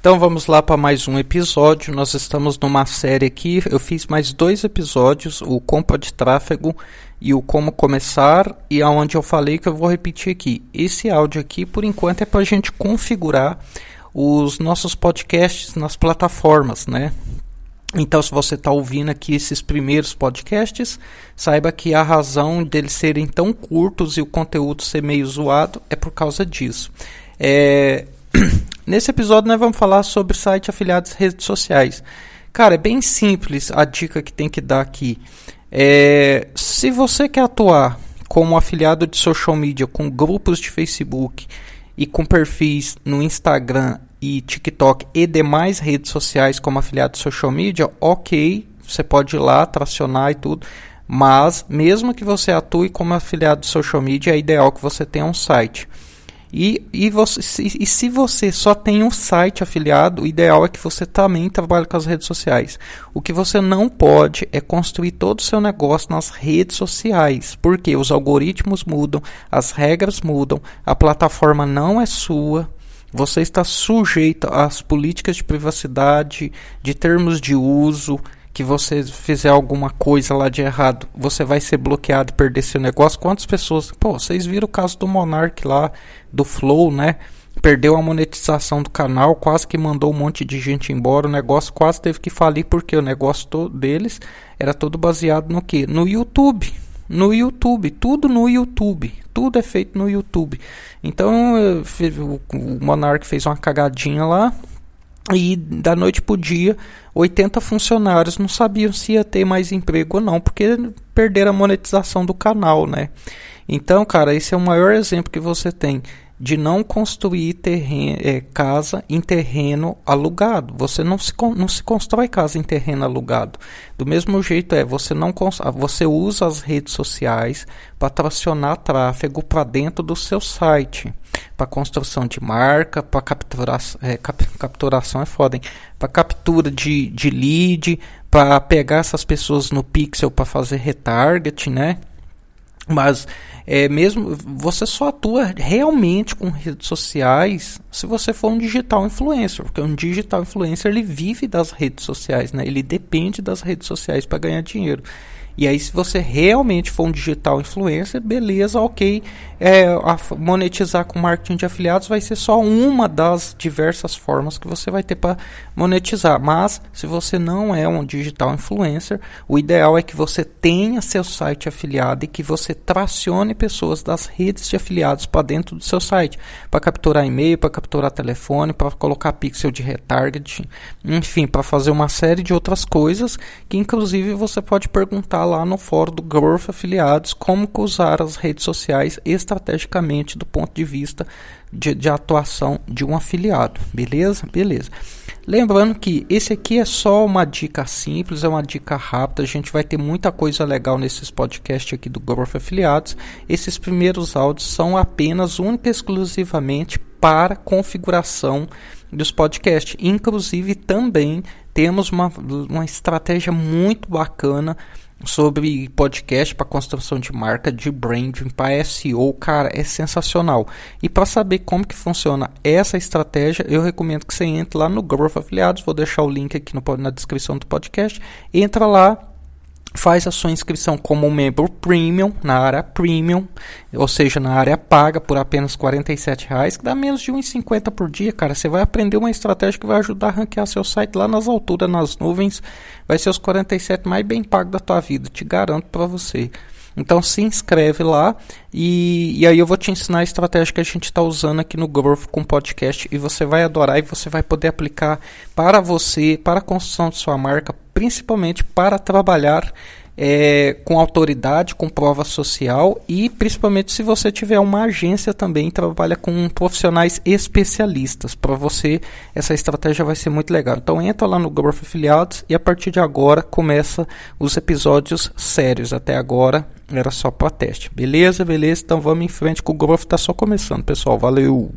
Então vamos lá para mais um episódio. Nós estamos numa série aqui. Eu fiz mais dois episódios, o Compa de Tráfego e o Como Começar, e aonde eu falei que eu vou repetir aqui. Esse áudio aqui, por enquanto, é para a gente configurar os nossos podcasts nas plataformas, né? Então, se você está ouvindo aqui esses primeiros podcasts, saiba que a razão deles serem tão curtos e o conteúdo ser meio zoado é por causa disso. É, Nesse episódio nós vamos falar sobre site afiliados redes sociais. Cara, é bem simples a dica que tem que dar aqui. É, se você quer atuar como afiliado de social media com grupos de Facebook e com perfis no Instagram e TikTok e demais redes sociais como afiliado de social media, ok, você pode ir lá, tracionar e tudo. Mas mesmo que você atue como afiliado de social media, é ideal que você tenha um site. E, e, você, se, e se você só tem um site afiliado, o ideal é que você também trabalhe com as redes sociais. O que você não pode é construir todo o seu negócio nas redes sociais, porque os algoritmos mudam, as regras mudam, a plataforma não é sua, você está sujeito às políticas de privacidade, de termos de uso, que você fizer alguma coisa lá de errado, você vai ser bloqueado perder seu negócio. Quantas pessoas. Pô, vocês viram o caso do Monark lá, do Flow, né? Perdeu a monetização do canal, quase que mandou um monte de gente embora. O negócio quase teve que falir porque o negócio todo deles era todo baseado no que? No YouTube. No YouTube, tudo no YouTube, tudo é feito no YouTube. Então o Monark fez uma cagadinha lá, e da noite para o dia, 80 funcionários não sabiam se ia ter mais emprego ou não, porque perderam a monetização do canal, né? Então, cara, esse é o maior exemplo que você tem de não construir terreno, é, casa em terreno alugado. Você não se, não se constrói casa em terreno alugado. Do mesmo jeito é, você não você usa as redes sociais para tracionar tráfego para dentro do seu site. Para construção de marca, para capturar, é, cap, capturação é foda, Para captura de, de lead, para pegar essas pessoas no pixel para fazer retarget, né? Mas é mesmo você só atua realmente com redes sociais se você for um digital influencer, porque um digital influencer ele vive das redes sociais, né? Ele depende das redes sociais para ganhar dinheiro. E aí, se você realmente for um digital influencer, beleza, ok. É, monetizar com marketing de afiliados vai ser só uma das diversas formas que você vai ter para monetizar. Mas, se você não é um digital influencer, o ideal é que você tenha seu site afiliado e que você tracione pessoas das redes de afiliados para dentro do seu site, para capturar e-mail, para capturar telefone, para colocar pixel de retargeting, enfim, para fazer uma série de outras coisas que, inclusive, você pode perguntar lá no fórum do Growth Afiliados como usar as redes sociais estrategicamente do ponto de vista de, de atuação de um afiliado. Beleza? Beleza. Lembrando que esse aqui é só uma dica simples, é uma dica rápida. A gente vai ter muita coisa legal nesses podcasts aqui do Growth Afiliados. Esses primeiros áudios são apenas, única e exclusivamente para configuração dos podcasts. Inclusive, também temos uma, uma estratégia muito bacana sobre podcast para construção de marca, de branding, para SEO, cara, é sensacional. E para saber como que funciona essa estratégia, eu recomendo que você entre lá no Growth Afiliados, vou deixar o link aqui no, na descrição do podcast. Entra lá, faz a sua inscrição como membro premium na área premium, ou seja, na área paga por apenas R$ reais, que dá menos de 1,50 por dia, cara. Você vai aprender uma estratégia que vai ajudar a ranquear seu site lá nas alturas, nas nuvens. Vai ser os 47 mais bem pagos da tua vida, te garanto para você. Então se inscreve lá e, e aí eu vou te ensinar a estratégia que a gente está usando aqui no Growth com podcast e você vai adorar e você vai poder aplicar para você, para a construção de sua marca, principalmente para trabalhar é, com autoridade, com prova social e principalmente se você tiver uma agência também trabalha com profissionais especialistas. Para você essa estratégia vai ser muito legal. Então entra lá no Growth Afiliados e a partir de agora começa os episódios sérios. Até agora era só para teste. Beleza, beleza? Então vamos em frente que o Growth está só começando, pessoal. Valeu!